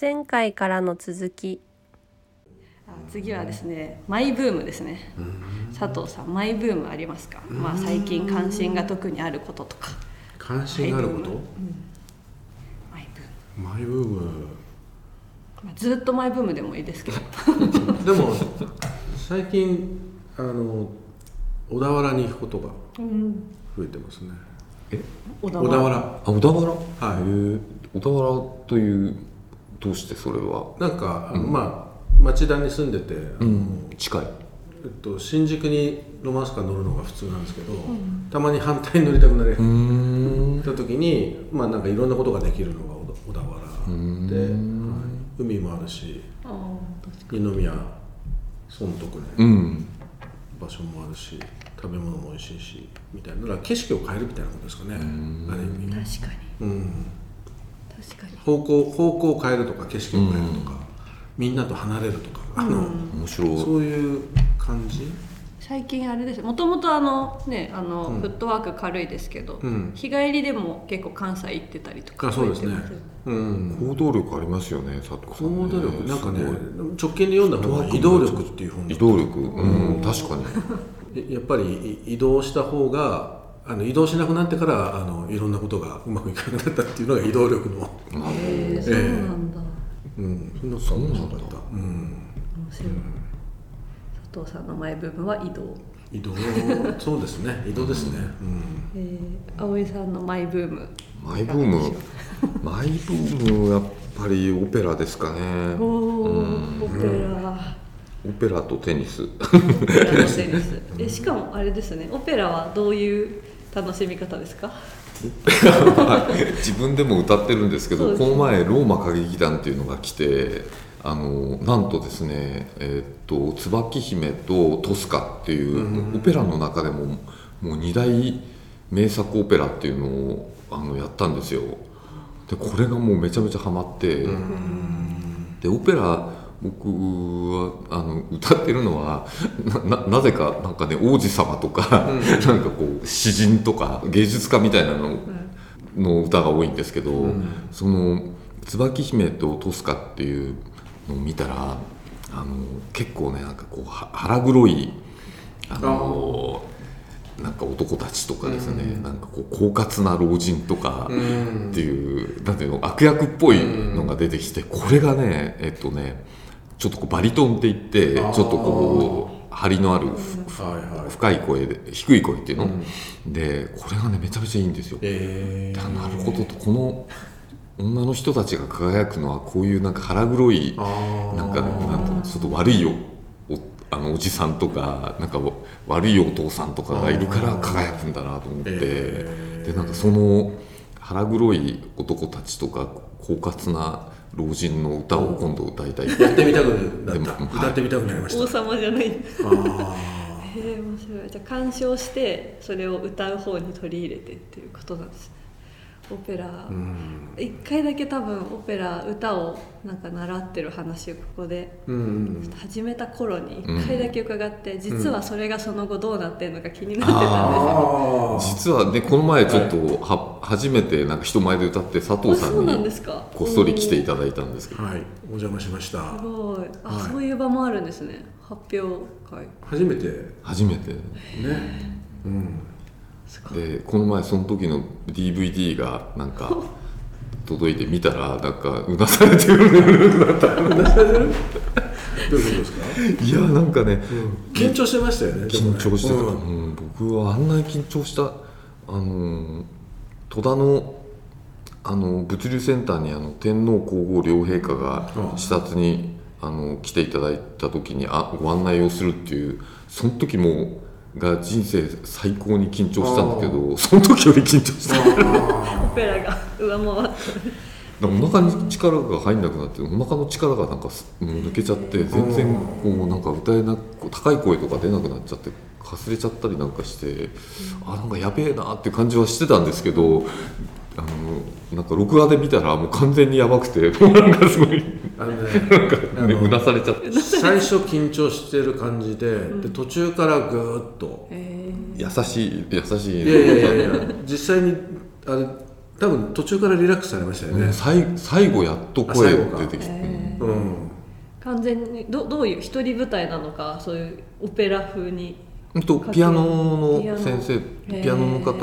前回からの続き。あ次はですねマイブームですね。佐藤さんマイブームありますか、まあ、最近関心が特にあることとか。関心があること？マイブーム、マイブーム。まあ、ずっとマイブームでもいいですけど。でも最近あの小田原に行くことがうん。増えてますね。小田小田原。あ小田原？はい。小田原というどうしてそれは？なんか、まあ町田に住んでて、あの近い。えっと、新宿にロマンスカー乗るのが普通なんですけど、たまに反対に乗りたくなれる、うん。った時にまあなんかいろんなことができるのが小田小田原。で、はい。海もあるしあ二宮損得ね、うん。場所もあるし食べ物も美味しいしみたいな。だから景色を変えるみたいなことですかね。ある意味。ー確かに。うん。確かに方向方向を変えるとか景色を変えるとか、みんなと離れるとかあの、面白い。そういう感じ？最近あれですもともとあのねあの、フットワーク軽いですけど、うん。日帰りでも結構関西行ってたりとかあそうですね。うん。行動力ありますよね佐藤さんね。行動力。なんかね直近で読んだ本は「移動力」っていう本だ移動力。うん確かに。やっぱりい移動した方があの移動しなくなってからあのいろんなことがうまくいかなくなったっていうのが移動力の、へえそうなんだ、うん、そんなことそうなんだ。った、うん、面白い。佐藤さんのマイブームは移動。移動。そうですね。移動ですね、うん。えー、葵さんのマイブーム。マイブーム。マイブームやっぱりオペラですかね。おお、オペラオペラオペラのテニス。えしかもあれですね。オペラはどういう楽しみ方ですか？自分でも歌ってるんですけどね。この前ローマ歌劇団っていうのが来てあのなんとですね「えーっと椿姫」と「トスカ」っていう、オペラの中でももう二大名作オペラっていうのをあのやったんですよ。でこれがもうめちゃめちゃハマって、でオペラ僕はあの歌ってるのはなななぜかなんかね王子様とか、なんかこう詩人とか芸術家みたいなのの歌が多いんですけど、その「椿姫とトスカ」っていうのを見たらあの結構ねなんかこうは腹黒いあのなんか男たちとかですね、なんかこう狡猾な老人とかっていう、なんていうの悪役っぽいのが出てきて、これがねえっとねちょっとこうバリトンって言ってちょっとこう張りのあるふはいはい。深い声で低い声っていうの、でこれがねめちゃめちゃいいんですよ。えだなるほどとこの女の人たちが輝くのはこういうなんか腹黒いあなんかなんちょっと悪いよおあのおじさんとかなんかわ悪いお父さんとかがいるから輝くんだなと思って、えでなんかその腹黒い男たちとか狡猾な老人の歌を今度歌いたいやってみたくなった、歌ってみたくなりました。王様じゃない。へあえ面白い。じゃあ鑑賞してそれを歌う方に取り入れてっていうことなんですね。オペラ。ーうん。一回だけ多分オペラ歌をなんか習ってる話をここで。うん。始めた頃にうん。一回だけ伺って、実はそれがその後どうなってるのか気になってたんですよ、実はねこの前ちょっとは、初めてなんか人前で歌って佐藤さあそうんなんにですか。こっそり来ていただいたんですけど。はい。お邪魔しました。すごい。あ、はい。そういう場もあるんですね。発表会。初めて。ね初めて。うん。でこの前その時の DVD がなんか届いて見たらなんか うなされてる。どういうことですか？いやなんかね緊張してましたよね緊張してた、うん。うん僕はあんなに緊張した。あの戸田のあの物流センター。にあの天皇皇后両陛下が視察にあの来ていただいた時にあご案内をするっていうその時もが人生最高に緊張したんだけどその時より緊張したオペラが上回ったお腹に力が入んなくなってお腹の力がなんかすもう抜けちゃって全然こうなんか歌えなく高い声とか出なくなっちゃってかすれちゃったりなんかしてあなんかやべえなって感じはしてたんですけどあのなんか録画で見たらもう完全にやばくてもうなんかすごいあのねあねのうなされちゃって。最初緊張してる感じで,、で途中からぐーっと。え優しい優しい。いやいやいやいや実際にあれ多分途中からリラックスされましたよね、最最後やっと声あ最後か。出てきて、えー。うん。完全にどどういう一人舞台なのかそういうオペラ風に。うんとピアノの先生ピアノの方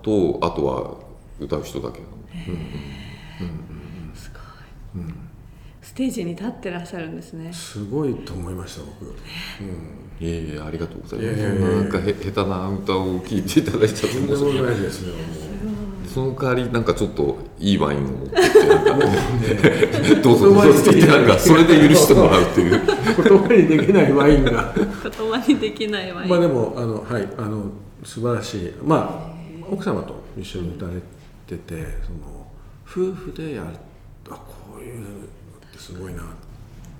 とあとは歌う人だけすごい、ステージに立ってらっしゃるんですね。すごいと思いました僕、うん。いえいえありがとうございます。いやいやいやそんななんかへ下手な歌を聴いていただいちゃってとんでも申その代わりなんかちょっといいワインを持ってってなんか どうぞどうぞって言ってなんかそれで許してもらうっていう。う言葉にできないワインが。言葉にできないわまあでもあのはいあの素晴らしい。まあ奥様と一緒に歌われててその夫婦でやるあこういうのってすごいな。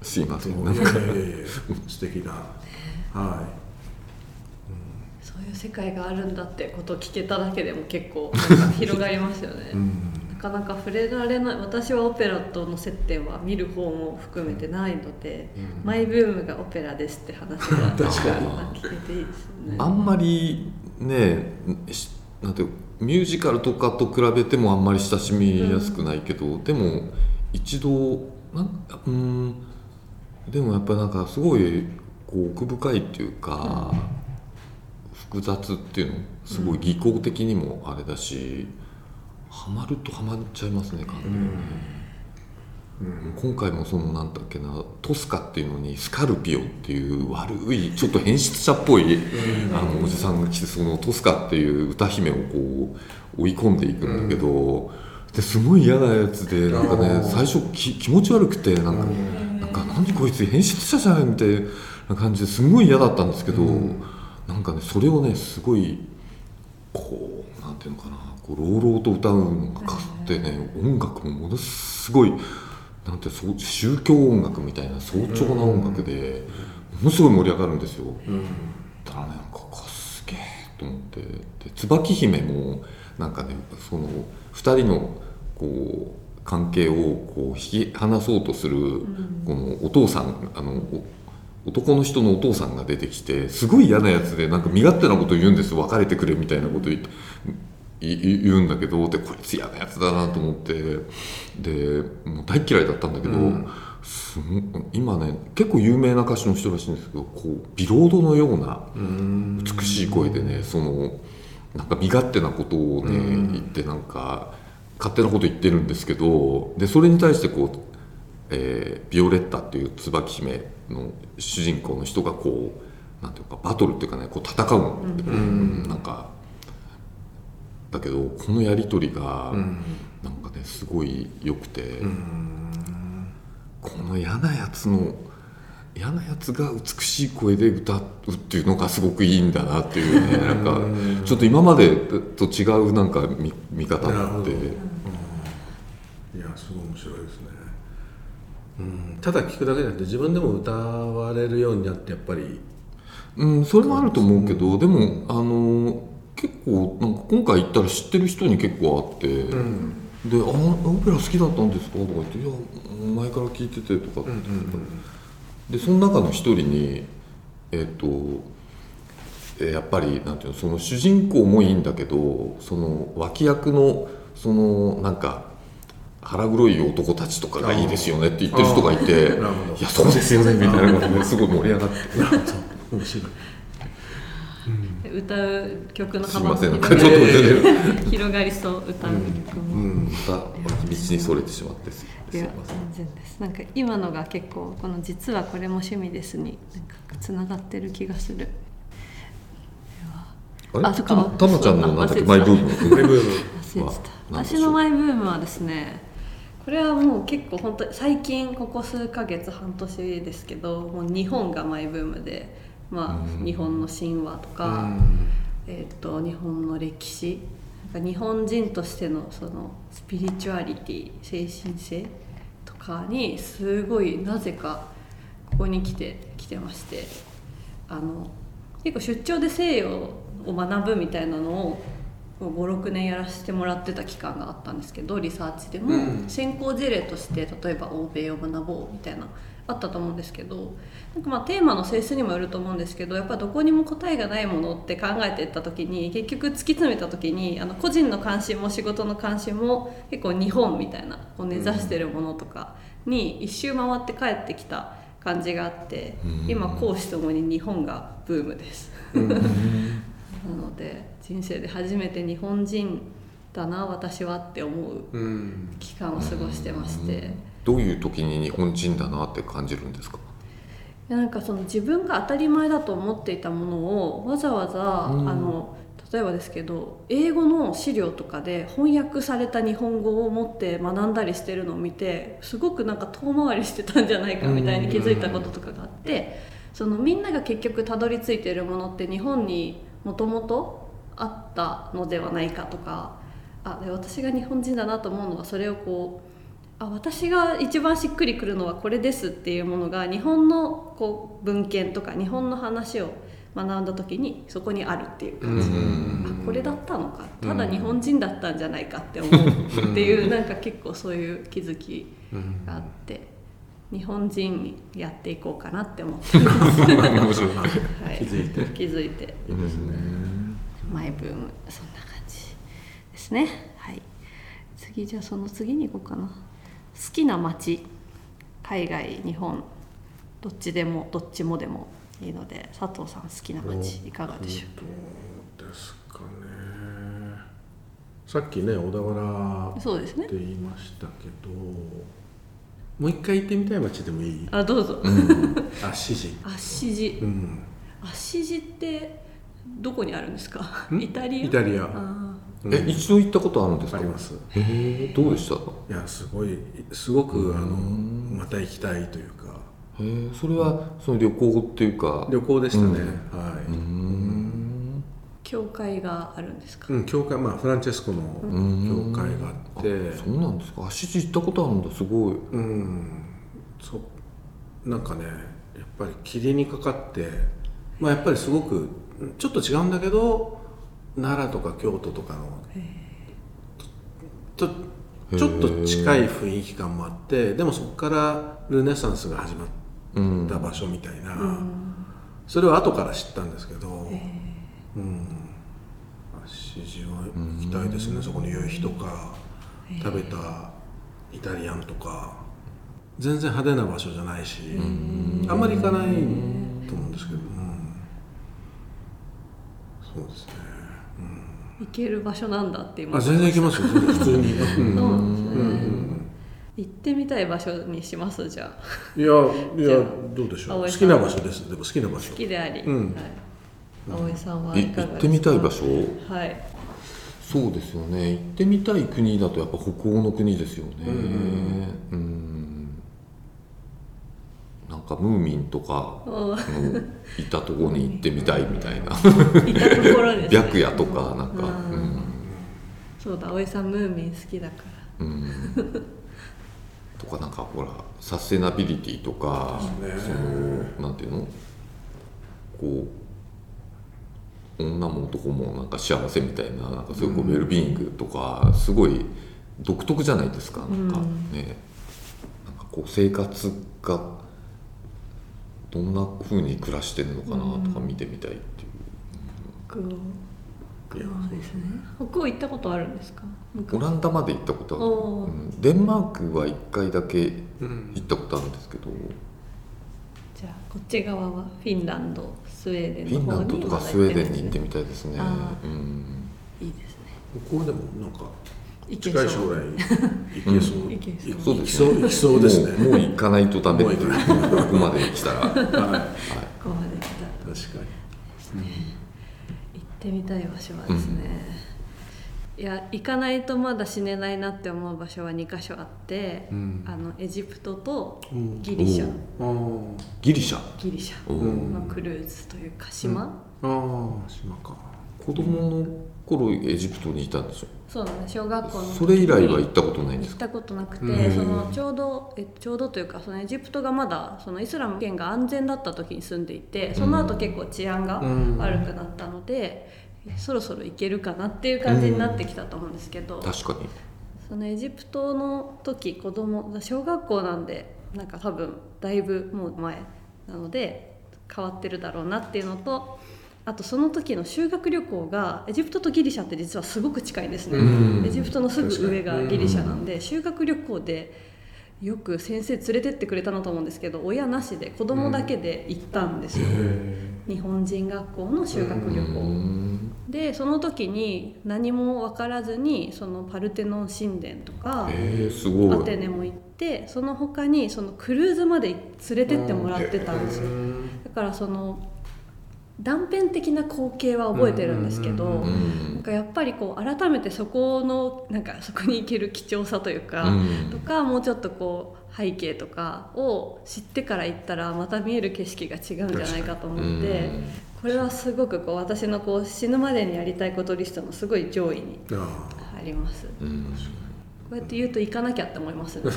すいませんなかうんいやいやいや素敵だ。はそういう世界があるんだってことを聞けただけでも結構 広がりますよね、い、うん。なかなか触れられない。私はオペラとの接点は見る方も含めてないので、マイブームがオペラですって話が 確かに。聞けていいですよね。あんまりねしなんていうミュージカルとかと比べてもあんまり親しみやすくないけど、でも一度なんかうん。でもやっぱりなんかすごいこう奥深いっていうか、複雑っていうのすごい技巧的にもあれだし、ハマるとハマっちゃいますね完全にね。今回もそのなんだっけなトスカっていうのにスカルピオっていう悪いちょっと変質者っぽい、あのおじさんが来てそのトスカっていう歌姫をこう追い込んでいくんだけど、ですごい嫌なやつでなんかね最初き気持ち悪くてなんか、なんか何こいつ変質者じゃないみたいな感じですごい嫌だったんですけど、なんかねそれをねすごいこうなんていうのかなこう朗々と歌うのがかってね音楽もものすごいなんてそう宗教音楽みたいな早朝な音楽でものすごい盛り上がるんですよ。だからねなんかかすげえと思ってで椿姫もなんかねその2人のこう関係をこう引き離そうとするこのお父さんあのお男の人のお父さんが出てきてすごい嫌なやつでなんか身勝手なこと言うんですよ別れてくれみたいなこと言ってい言うんだけどでこいつ嫌なやつだなと思ってでもう大嫌いだったんだけど、すご今ね結構有名な歌手の人らしいんですけどこうビロードのような美しい声でねそのなんか身勝手なことをね言ってなんか勝手なこと言ってるんですけどでそれに対してこう、えービオレッタっていう椿姫の主人公の人がこうなんていうかバトルっていうかねこう戦うの、うん。なんかだけどこのやり取りがなんかねすごい良くて、この嫌なやつの嫌なやつが美しい声で歌うっていうのがすごくいいんだなっていうねなんかちょっと今までと違うなんか見見方があって。なるほいやすごい面白いですね、うん、ただ聞くだけじゃなくて自分でも歌われるようになってやっぱり。うん、それもあると思うけど、でもあの結構なんか今回行ったら知ってる人に結構あって、で「あオペラ好きだったんですか?」とか言って「いや前から聞いてて」とかって。言って、でその中の一人にえっ、ーやっぱりなんていうのその主人公もいいんだけどその脇役のそのなんか腹黒い男たちとかがいいですよねって言ってる人がいていやそうですよねみたいなことですごい盛り上がって。面白い。歌う曲の幅も広がりそう歌う曲も、うん。また脇道にそれてしまってすすいません。全然です。なんか今のが結構この「実はこれも趣味です」になんかつながってる気がする。あれ？あそっか。たたまちゃんのなんだっけ？マイブーム。マイブーム。忘れてた。は何でしょう私のマイブームはですねこれはもう結構本当に最近ここ数ヶ月半年ですけどもう日本がマイブームで、まあ、日本の神話とか、えー、と日本の歴史日本人としてのそのスピリチュアリティ精神性とかにすごいなぜかここに来て来てましてあの結構出張で西洋を学ぶみたいなのを56年やらせてもらってた期間があったんですけどリサーチでもうん。先行事例として例えば欧米を学ぼうみたいなあったと思うんですけどなんかまあテーマの性質にもよると思うんですけどやっぱどこにも答えがないものって考えていった時に結局突き詰めた時にあの個人の関心も仕事の関心も結構日本みたいなこう根ざしてるものとかに一周回って帰ってきた感じがあってうん。今講師ともに日本がブームです。うんなので人生で初めて日本人だな私はって思ううん。期間を過ごしてまして。どういう時に日本人だなって感じるんですか？なんかその自分が当たり前だと思っていたものをわざわざ、うん。あの例えばですけど英語の資料とかで翻訳された日本語を持って学んだりしてるのを見てすごくなんか遠回りしてたんじゃないかみたいに気づいたこととかがあってそのみんなが結局たどり着いているものって日本にもともとあったのではないかとかあで私が日本人だなと思うのはそれをこうあ私が一番しっくりくるのはこれですっていうものが日本のこう文献とか日本の話を学んだ時にそこにあるっていう感じ、うんあこれだったのか。ただ日本人だったんじゃないかって思うっていうなんか結構そういう気づきがあって日本人にやっていこうかなって思ってます、はい、気づいて。気づいて。いいですね。マイブームそんな感じですね。はい。次じゃあその次に行こうかな。好きな街。海外日本。どっちでもどっちもでもいいので佐藤さん好きな街いかがでしょどうですかね。さっきね小田原うそうですね。って言いましたけどもう一回行ってみたい街でもいい？あどうぞ。あ指示足地うん。足地ってどこにあるんですか？ん？イタリア？イタリア。あうん。え一度行ったことあるんですか？あります。へえどうでした？いやすごいすごくあのうんまた行きたいというか。へえそれはその旅行っていうか。旅行でしたね、うん。はい、うーん教会があるんですか、うん、教会まあフランチェスコのうん。教会があって。あそうなんですか？足地行ったことあるんだすごい。うん。そうなんかねやっぱり霧にかかってまあやっぱりすごくちょっと違うんだけど奈良とか京都とかのちょちょっと近い雰囲気感もあってでもそこからルネサンスが始まっうん。た場所みたいな、うん。それは後から知ったんですけど、うん。足地は行きたいですね、そこの夕日とか、食べたイタリアンとか。全然派手な場所じゃないし、あんまり行かないと思うんですけど、うん。そうですね、行ける場所なんだってうん、今。あ全然行けますよ。普通に、うんそうなん。行ってみたい場所にしますじゃあ。いやいやどうでしょう。好きな場所です。でも好きな場所。好きであり、うん。はい、葵さんはえいかがですか？行ってみたい場所？はい。そうですよね。行ってみたい国だとやっぱ北欧の国ですよね。うんなんかムーミンとかのいたところに行ってみたいみたいな。いたところです、ね、白夜とかなんか。ううん。ん、そうだ葵さんムーミン好きだから。うん、とかなんかほらサステナビリティとかねそのなんていうの？こう女も男もなんか幸せみたいななんかそういうこうウェルビーイングとかすごい独特じゃないですかなんかうんね。なんかこう生活がどんな風に暮らしてるのかなとか見てみたいっていう。北欧ですね。北欧行ったことあるんですか？オランダまで行ったことある、うん。デンマークは1回だけうん行ったことあるんですけど、じゃあこっち側はフィンランドスウェーデンの方にフィンランドとかスウェーデンに行ってみみたいですね。うん。いいですね。ここでもなんか近い将来行けそう、行けそうそうですね行きそう。行きそうですね。もうもう行かないとダメってここまで来たら、はい、はいここまで来た確か行ってみたい場所はですね、いや行かないとまだ死ねないなって思う場所は2か所あって、うん。あのエジプトとうん。ギリシャ、ギリシャ？ギリシャ。のクルーズというか島、あー島か。子供の頃エジプトにいたんでしょ？そうだね小学校の時に。それ以来は行ったことないんですか？行ったことなくて、うん。そのちょうどえちょうどというかそのエジプトがまだそのイスラム圏が安全だった時に住んでいてその後結構治安がうん。悪くなったので、そろそろ行けるかなっていう感じになってきたと思うんですけど、確かに。そのエジプトの時子供小学校なんでなんか多分だいぶもう前なので変わってるだろうなっていうのとあとその時の修学旅行がエジプトとギリシャって実はすごく近いんですね、うん。エジプトのすぐ上がギリシャなんで修学旅行でよく先生連れてってくれたのと思うんですけど親なしで子供だけで行ったんですよ、日本人学校の修学旅行、うんでその時に何も分からずにそのパルテノン神殿とかえー、すごい。アテネも行ってその他にそのクルーズまで連れてってもらってたんですよ。だからその断片的な光景は覚えてるんですけど、なんかやっぱりこう改めてそこのなんかそこに行ける貴重さというか、うん。とかもうちょっとこう背景とかを知ってから行ったらまた見える景色が違うんじゃないかと思って、うんこれはすごくこう私のこう死ぬまでにやりたいことリストのすごい上位にあ入ります。こうん。うやって言うと行かなきゃって思います。ね。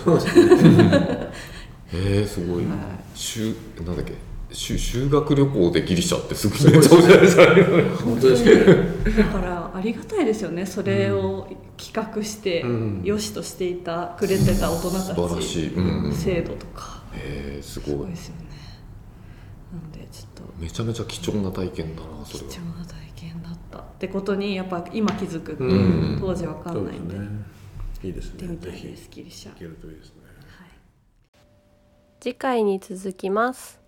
えー、すごい、は修なんだっけ？修修学旅行でギリシャってすごいめっちゃおしゃれですね。あ本当ですね。だからありがたいですよね。それを企画してうん。良しとしていたくれてた大人たち、素晴らしい。うん制度とか。えー、すすごい。ごいですよねちょっと。めちゃめちゃ貴重な体験だなそれは。貴重な体験だった。ってことにやっぱ今気づくう。ん。当時わかんないんで。ね。いいです行ってみたいですギリシャ。行けるといいですね。はい。次回に続きます